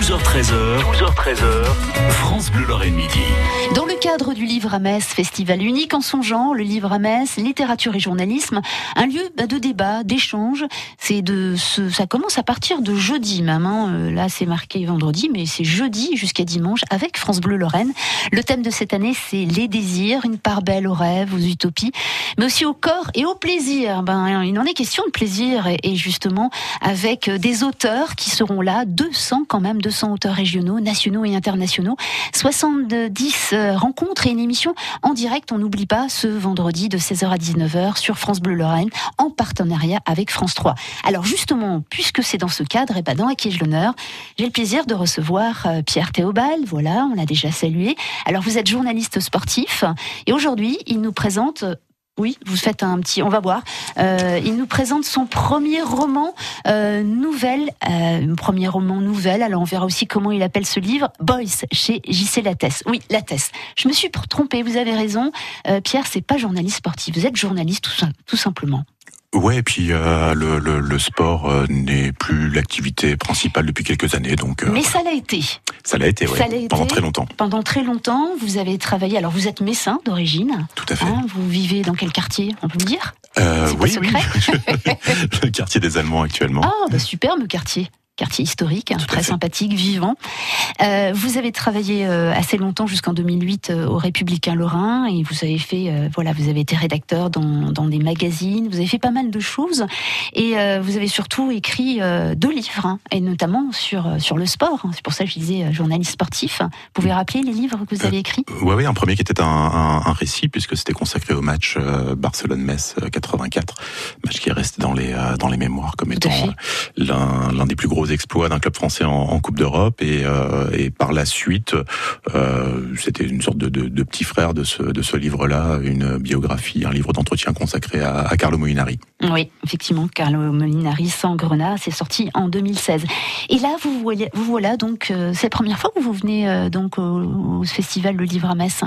12h13h, 12h13h, France Bleu Lorraine Midi. Dans le cadre du Livre à Metz, festival unique en son genre, le Livre à Metz, littérature et journalisme, un lieu bah, de débat, d'échange. C'est de ce, ça commence à partir de jeudi même. Hein. Euh, Là, c'est marqué vendredi, mais c'est jeudi jusqu'à dimanche avec France Bleu Lorraine. Le thème de cette année, c'est les désirs, une part belle aux rêves, aux utopies, mais aussi au corps et au plaisir. Ben, il en est question de plaisir et, et justement avec euh, des auteurs qui seront là, 200 quand même, 200 auteurs régionaux, nationaux et internationaux, 70 euh, rencontres et une émission en direct, on n'oublie pas, ce vendredi de 16h à 19h sur France Bleu Lorraine, en partenariat avec France 3. Alors justement, puisque c'est dans ce cadre, et ben dans À qui ai-je l'honneur, j'ai le plaisir de recevoir euh, Pierre Théobald, voilà, on l'a déjà salué. Alors vous êtes journaliste sportif, et aujourd'hui, il nous présente oui, vous faites un petit. On va voir. Euh, il nous présente son premier roman euh, nouvelle, euh, premier roman nouvelle. Alors on verra aussi comment il appelle ce livre. Boys chez JC Lattès. Oui, Lattès. Je me suis trompée. Vous avez raison. Pierre, c'est pas journaliste sportif. Vous êtes journaliste tout, tout simplement. Ouais, et puis euh, le, le, le sport euh, n'est plus l'activité principale depuis quelques années, donc euh, Mais ça l'a été. ça l'a été, l'a pendant été. très longtemps, Pendant très longtemps, vous avez travaillé. Alors vous êtes messin d'origine. tout à fait. Hein, vous vivez dans quel quartier On peut me dire? Euh, oui, oui, secret? Le quartier des Allemands actuellement. Ah, bah, superbe quartier. Quartier historique, hein, Tout très sympathique, vivant. Euh, vous avez travaillé euh, assez longtemps, jusqu'en 2008, euh, au Républicain Lorrain, et vous avez fait, voilà, vous avez été rédacteur dans, dans des magazines, vous avez fait pas mal de choses, et vous avez surtout écrit deux livres, hein, et notamment sur sur le sport. hein. C'est pour ça que je disais journaliste sportif. Vous pouvez rappeler les livres que vous avez écrits? Ouais, ouais, un premier qui était un, un, un récit puisque c'était consacré au match Barcelone-Metz euh, 84, match qui est resté dans les dans les mémoires comme Tout étant l'un des plus gros exploits d'un club français en, en Coupe d'Europe et euh, et par la suite euh, c'était une sorte de, de, de petit frère de ce de ce livre-là, une biographie, un livre d'entretien consacré à, à Carlo Molinari. Oui, effectivement, Carlo Molinari sans grenat, c'est sorti en 2016. Et là, vous voilà, vous voilà donc, euh, c'est la première fois que vous venez donc au, au festival Le Livre à Metz.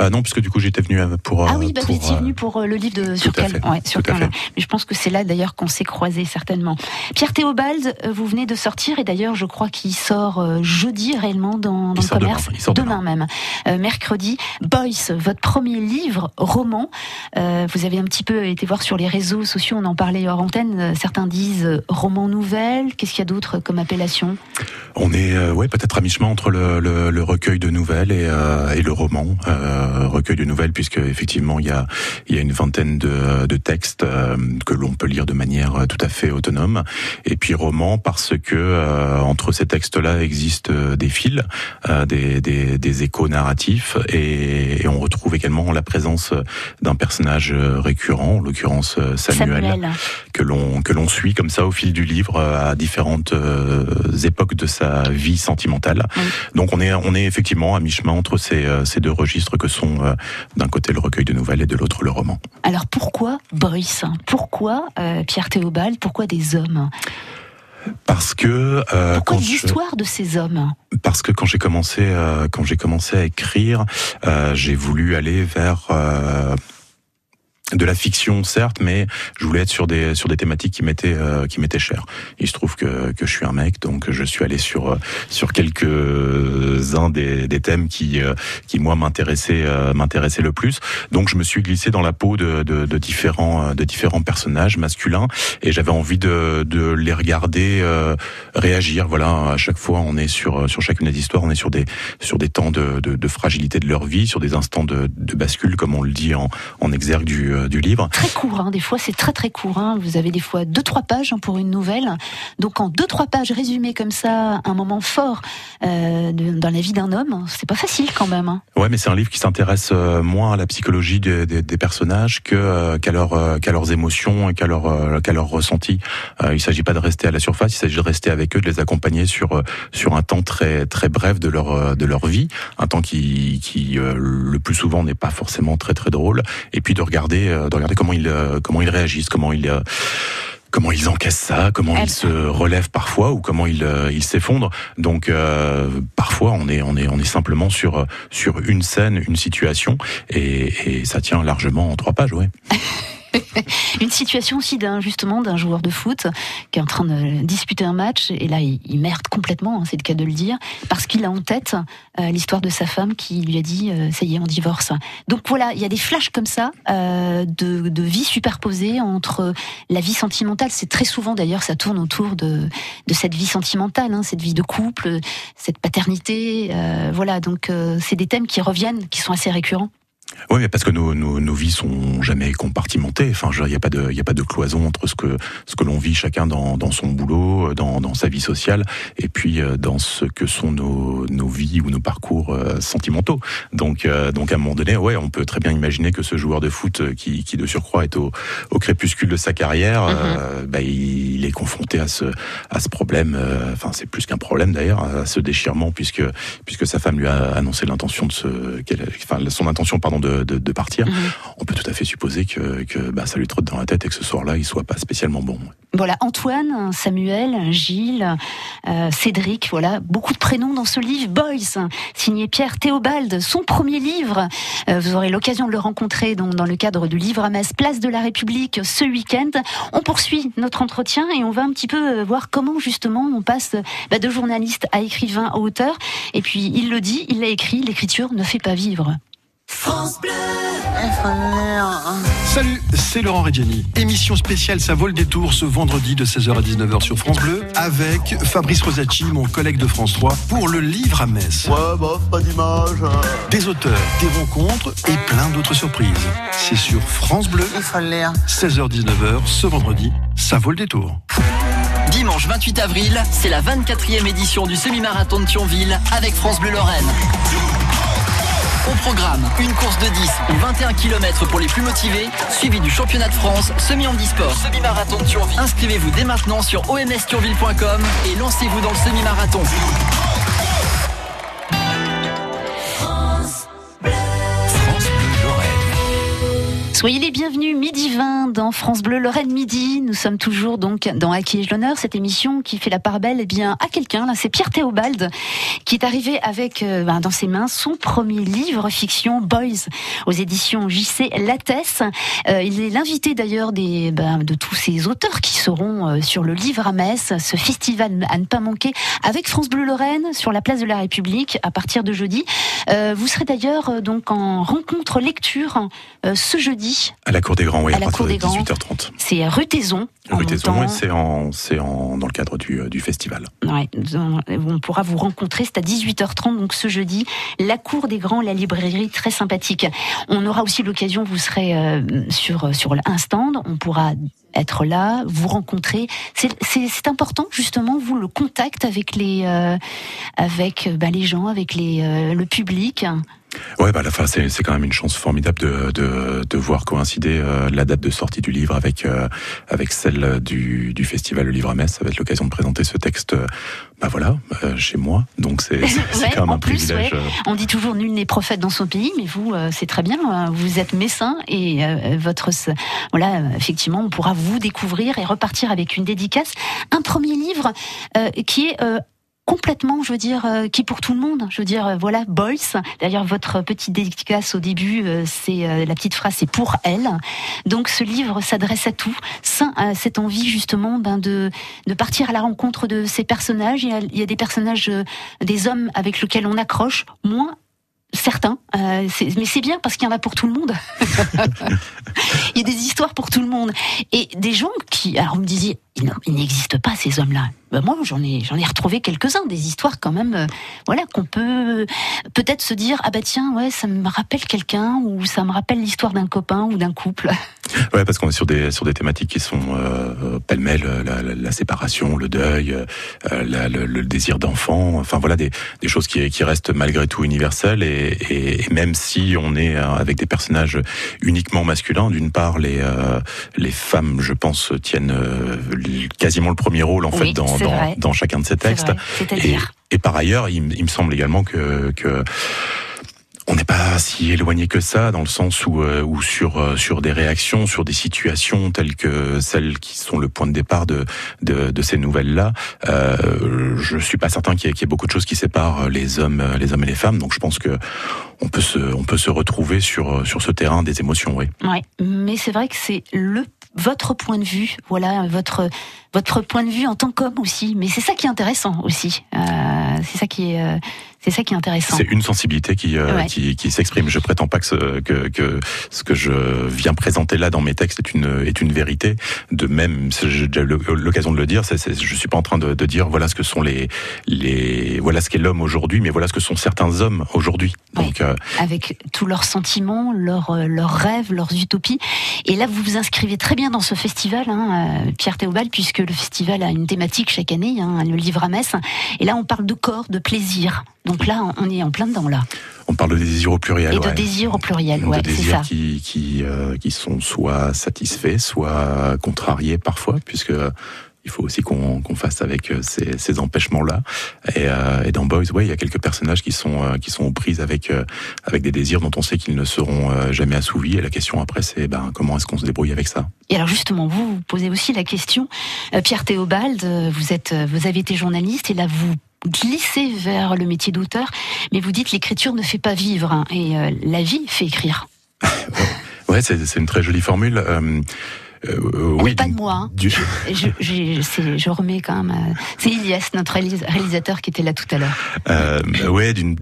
Non, puisque du coup j'étais venu pour ah oui, bah, pour, étiez venu pour le livre de sur quel, ouais, sur quel-. Mais je pense que c'est là d'ailleurs qu'on s'est croisés certainement. Pierre Théobald, vous venez de sortir et d'ailleurs je crois qu'il sort euh, jeudi réellement dans, le demain, commerce. demain. même, Euh, mercredi. Boys, votre premier livre, roman. Euh, vous avez un petit peu été voir sur les réseaux sociaux, on en parlait hors antenne. Certains disent roman nouvelle. Qu'est-ce qu'il y a d'autre comme appellation? On est euh, ouais peut-être à mi-chemin entre le, le, le recueil de nouvelles et, et le roman. Recueil de nouvelles puisque effectivement il y a il y a une vingtaine de, de textes que l'on peut lire de manière tout à fait autonome. Et puis roman parce que euh, entre ces textes-là existent euh, des fils, euh, des, des, des échos narratifs et, et on retrouve également la présence d'un personnage récurrent, en l'occurrence Samuel que l'on que l'on suit comme ça au fil du livre à différentes époques de sa vie sentimentale. Oui. Donc on est on est effectivement à mi-chemin entre ces ces deux registres que sont d'un côté le recueil de nouvelles et de l'autre le roman. Alors pourquoi Boys Pourquoi euh, Pierre Théobald? Pourquoi des hommes? Parce que euh, Pourquoi quand je- l'histoire de ces hommes parce que quand j'ai commencé euh, quand j'ai commencé à écrire, euh, j'ai voulu aller vers euh, de la fiction certes, mais je voulais être sur des sur des thématiques qui m'étaient euh, qui m'étaient chères. Il se trouve que que je suis un mec, donc je suis allé sur euh, sur quelques uns des, des thèmes qui euh, qui moi m'intéressaient euh, m'intéressaient le plus. Donc je me suis glissé dans la peau de de, de différents euh, de différents personnages masculins et j'avais envie de de les regarder euh, réagir. Voilà, à chaque fois on est sur sur chacune des histoires, on est sur des sur des temps de de, de fragilité de leur vie, sur des instants de de bascule comme on le dit en en exergue du euh, du livre. Très court, hein, des fois c'est très très court. hein. Vous avez des fois deux trois pages hein, pour une nouvelle. Donc en deux trois pages résumées comme ça, un moment fort euh, dans la vie d'un homme, c'est pas facile quand même. hein. Ouais, mais c'est un livre qui s'intéresse euh, moins à la psychologie des, des, des personnages que euh, qu'à leur, euh, leurs émotions et qu'à leur qu'à leurs ressentis. Euh, il s'agit pas de rester à la surface, il s'agit de rester avec eux, de les accompagner sur sur un temps très très bref de leur de leur vie, un temps qui qui le plus souvent n'est pas forcément très très drôle, et puis de regarder euh, de regarder comment ils euh, comment ils réagissent, comment ils euh, comment ils encaissent ça, comment ils se relèvent parfois ou comment ils ils s'effondrent. Donc euh, parfois on est on est on est simplement sur sur une scène, une situation et, et ça tient largement en trois pages, ouais. Une situation aussi d'un justement d'un joueur de foot qui est en train de disputer un match et là il, merde complètement, hein, c'est le cas de le dire, parce qu'il a en tête euh, l'histoire de sa femme qui lui a dit euh, ça y est on divorce. Donc voilà, il y a des flashs comme ça euh, de, de vie superposée entre la vie sentimentale. C'est très souvent d'ailleurs ça tourne autour de, de cette vie sentimentale, hein, cette vie de couple, cette paternité. voilà, donc c'est des thèmes qui reviennent, qui sont assez récurrents. Oui, mais parce que nos, nos, nos, vies sont jamais compartimentées. Enfin, il n'y a pas de, il a pas de cloison entre ce que ce que l'on vit chacun dans, dans son boulot, dans, dans sa vie sociale, et puis euh, dans ce que sont nos, nos vies ou nos parcours euh, sentimentaux. Donc, euh, donc à un moment donné, ouais, on peut très bien imaginer que ce joueur de foot qui, qui de surcroît est au, au crépuscule de sa carrière, mm-hmm. bah, il est confronté à ce à ce problème. Enfin, c'est plus qu'un problème d'ailleurs, à ce déchirement puisque puisque sa femme lui a annoncé l'intention de se, enfin, son intention pardon de, partir, mhm. on peut tout à fait supposer que, que bah, ça lui trotte dans la tête et que ce soir-là, il soit pas spécialement bon. Voilà, Antoine, Samuel, Gilles, euh, Cédric, voilà, beaucoup de prénoms dans ce livre. Boys, signé Pierre Théobald, son premier livre. Euh, vous aurez l'occasion de le rencontrer donc, dans le cadre du livre à Metz, Place de la République, ce week-end. On poursuit notre entretien et on va un petit peu euh, voir comment justement on passe bah, de journaliste à écrivain, à auteur. Et puis, il le dit, il l'a écrit, l'écriture ne fait pas vivre. France Bleu Salut, c'est Laurent Reggiani. Émission spéciale Ça vaut le détour ce vendredi de 16h à 19h sur France Bleu avec Fabrice Rosacci, mon collègue de France 3, pour le livre à Metz. Ouais, bof, pas d'image. Des auteurs, des rencontres et plein d'autres surprises. C'est sur France Bleu. 16h-19h ce vendredi. Ça vaut le détour. Dimanche 28 avril, c'est la 24e édition du semi-marathon de Thionville avec France Bleu Lorraine. Au programme, une course de 10 ou 21 km pour les plus motivés, suivi du championnat de France semi-handisport, semi-marathon. Inscrivez-vous dès maintenant sur omsthionville.com et lancez-vous dans le semi-marathon. Soyez les bienvenus, midi 20 dans France Bleu Lorraine Midi. Nous sommes toujours donc dans À qui l'honneur, cette émission qui fait la part belle eh bien, à quelqu'un. Là, c'est Pierre Théobald qui est arrivé avec euh, ben, dans ses mains son premier livre fiction Boys aux éditions JC Lattès. Euh, il est l'invité d'ailleurs des ben, de tous ces auteurs qui seront euh, sur le livre à Metz, ce festival à ne pas manquer avec France Bleu Lorraine sur la place de la République à partir de jeudi. vous serez d'ailleurs donc en rencontre lecture ce jeudi à la Cour des Grands, oui, à, partir de 18h30. C'est rue Taison. Rue Taison, c'est en, en, dans le cadre du, du festival. Ouais, on pourra vous rencontrer, c'est à 18h30, donc ce jeudi, la Cour des Grands, la librairie, très sympathique. On aura aussi l'occasion, vous serez euh, sur, sur un stand, on pourra être là, vous rencontrer. C'est important justement vous le contact avec les euh, avec bah, les gens, avec les euh, le public. Ouais, bah, la fin, c'est, c'est quand même une chance formidable de, de, de voir coïncider euh, la date de sortie du livre avec, euh, avec celle du, du festival Le Livre à Metz. Ça va être l'occasion de présenter ce texte, euh, bah voilà, chez moi. Donc c'est, c'est, quand même un privilège. On dit toujours nul n'est prophète dans son pays, mais vous, c'est très bien. Hein. Vous êtes messin et votre, voilà, effectivement, on pourra vous découvrir et repartir avec une dédicace. Un premier livre qui est complètement, je veux dire, euh, qui pour tout le monde. Je veux dire, euh, voilà, Boys. D'ailleurs, votre petite dédicace au début, euh, c'est la petite phrase, c'est pour elle. Donc, ce livre s'adresse à tout, cette envie justement ben, de de partir à la rencontre de ces personnages. Il y a, il y a des personnages, des hommes avec lesquels on accroche, moins certains, euh, mais c'est bien parce qu'il y en a pour tout le monde. il y a des histoires pour tout le monde et des gens qui, alors on me disait, il n'existe pas ces hommes-là. Ben moi, j'en ai, retrouvé quelques-uns, des histoires quand même, euh, voilà, qu'on peut peut-être se dire, ah bah tiens, ouais, ça me rappelle quelqu'un ou ça me rappelle l'histoire d'un copain ou d'un couple. Ouais, parce qu'on est sur des thématiques qui sont euh, pêle-mêle la, la, séparation, le deuil, euh, le, désir d'enfant, enfin voilà des, choses qui restent malgré tout universelles et, même si on est euh, avec des personnages uniquement masculins, d'une part les euh, les femmes, je pense, tiennent quasiment le premier rôle en fait dans dans, dans, chacun de ces textes. Et, et, par ailleurs, il, il, me semble également que que on n'est pas si éloigné que ça, dans le sens où, euh, où sur euh, sur des réactions, sur des situations telles que celles qui sont le point de départ de de, de ces nouvelles-là, euh, je suis pas certain qu'il y, ait, beaucoup de choses qui séparent les hommes les hommes et les femmes. Donc je pense que on peut se on peut se retrouver sur sur ce terrain des émotions, oui. Ouais, mais c'est vrai que c'est le votre point de vue, voilà votre votre point de vue en tant qu'homme aussi. Mais c'est ça qui est intéressant aussi. Euh, c'est ça qui est euh, c'est ça qui est intéressant. C'est une sensibilité qui euh, Ouais. qui, qui s'exprime. Je prétends pas que ce, que que ce que je viens présenter là dans mes textes est une est une vérité. De même, j'ai déjà eu l'occasion de le dire. C'est, c'est, je suis pas en train de, de dire voilà ce que sont les les voilà ce qu'est l'homme aujourd'hui, mais voilà ce que sont certains hommes aujourd'hui. Donc euh, avec tous leurs sentiments, leurs, euh, leurs rêves, leurs utopies. Et là, vous vous inscrivez très bien dans ce festival, hein, Pierre Théobald, puisque le festival a une thématique chaque année, hein, le livre à Metz. Et là, on parle de corps, de plaisir. Donc là, on est en plein dedans, là. on parle de désir au pluriel. Et de ouais. désir au pluriel, ouais, c'est désirs ça. qui qui euh, qui sont soit satisfaits, soit contrariés parfois, puisque il faut aussi qu'on fasse avec euh, ces, ces empêchements-là. Et, euh, et dans Boys, ouais, il y a quelques personnages qui sont euh, qui sont aux prises avec euh, avec des désirs dont on sait qu'ils ne seront euh, jamais assouvis. Et la question après, c'est ben comment est-ce qu'on se débrouille avec ça? Et alors justement, vous vous posez aussi la question, euh, Pierre Théobald, euh, vous êtes, euh, vous avez été journaliste et là vous glissez vers le métier d'auteur, mais vous dites l'écriture ne fait pas vivre hein, et euh, la vie fait écrire. Ouais, c'est une très jolie formule. Euh, oui, n'est pas de moi. hein. du- Je, remets quand même. euh, C'est Ilias, notre réalis- réalisateur, qui était là tout à l'heure. Euh, ouais, d'une-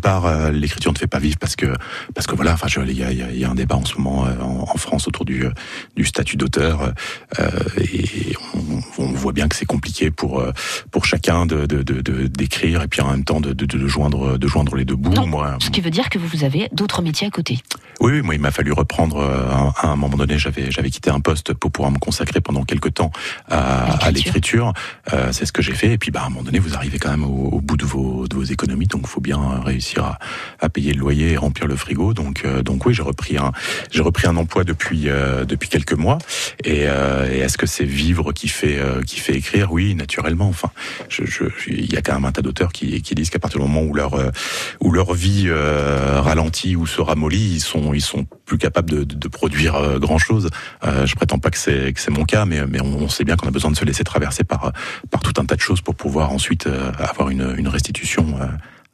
part, euh, l'écriture ne fait pas vivre parce que parce que voilà, enfin, il y a, il y a- il y a un débat en ce moment euh, en, en France autour du euh, du statut d'auteur euh, et on, on voit bien que c'est compliqué pour euh, pour chacun de de de- de- d'écrire et puis en même temps de joindre de joindre les deux bouts. Non, Moi, Ce qui veut dire que vous avez d'autres métiers à côté. Oui, oui, moi, il m'a fallu reprendre euh, un- à un moment donné. J'avais, j'avais quitté un poste pour pouvoir me consacrer pendant quelques temps à, à l'écriture. Euh, c'est ce que j'ai fait. Et puis, bah, à un moment donné, vous arrivez quand même au, au bout de vos, de vos économies. Donc, faut bien réussir à, à payer le loyer et remplir le frigo. Donc, euh, donc oui, j'ai repris un, j'ai repris un emploi depuis euh, depuis quelques mois. Et, euh, et est-ce que c'est vivre qui fait euh, qui fait écrire? Oui, naturellement. Enfin, je, je, il y a quand même un tas d'auteurs qui, qui disent qu'à partir du moment où leur où leur vie euh, ralentit ou se ramollit, ils sont ils sont plus capables de, produire euh, grand chose. Euh, je prétends pas que c'est mon cas, mais on, sait bien qu'on a besoin de se laisser traverser par par tout un tas de choses pour pouvoir ensuite euh, avoir une, restitution euh,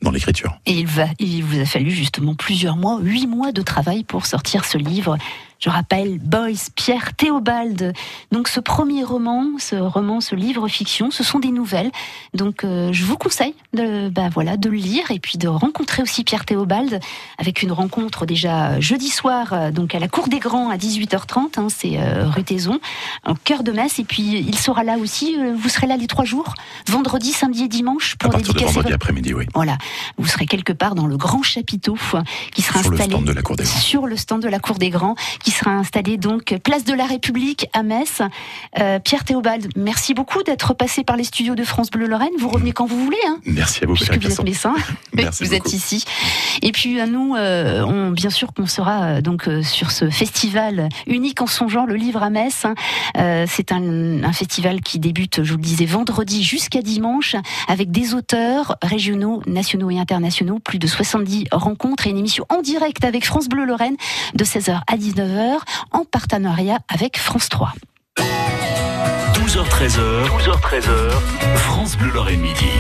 dans l'écriture. Et il, va, il vous a fallu justement plusieurs mois, huit mois de travail pour sortir ce livre. Je rappelle Boys, Pierre Théobald. Donc ce premier roman, ce roman, ce livre fiction, ce sont des nouvelles. Donc euh, je vous conseille de, bah, voilà, de le lire et puis de rencontrer aussi Pierre Théobald avec une rencontre déjà jeudi soir, euh, donc à la Cour des Grands à 18h30. hein, C'est euh, rue Taison, au cœur de Metz. Et puis il sera là aussi. euh, vous serez là les trois jours, vendredi, samedi et dimanche À pour partir de vendredi après-midi, oui. voilà, vous serez quelque part dans le grand chapiteau euh, qui sera Sur le installé stand de la Cour des Grands. sur le stand de la Cour des Grands, qui sera installé donc place de la République à Metz. Euh, Pierre Théobald, merci beaucoup d'être passé par les studios de France Bleu Lorraine. Vous revenez quand vous voulez, hein, Merci à vous, puisque Pierre vous êtes médecin. Merci vous beaucoup. êtes ici. Et puis à nous, euh, on, bien sûr qu'on sera euh, donc euh, sur ce festival unique en son genre, le livre à Metz. hein. Euh, c'est un, un festival qui débute, je vous le disais, vendredi jusqu'à dimanche, avec des auteurs régionaux, nationaux et internationaux, plus de 70 rencontres et une émission en direct avec France Bleu Lorraine de 16h à 19h en partenariat avec France 3. 12h13h, 12h13h, France Bleu Lorraine Midi.